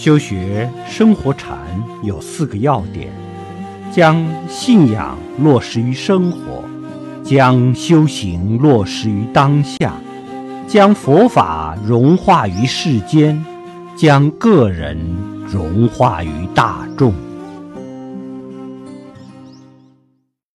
修学生活禅有四个要点将信仰落实于生活将修行落实于当下将佛法融化于世间将个人融化于大众。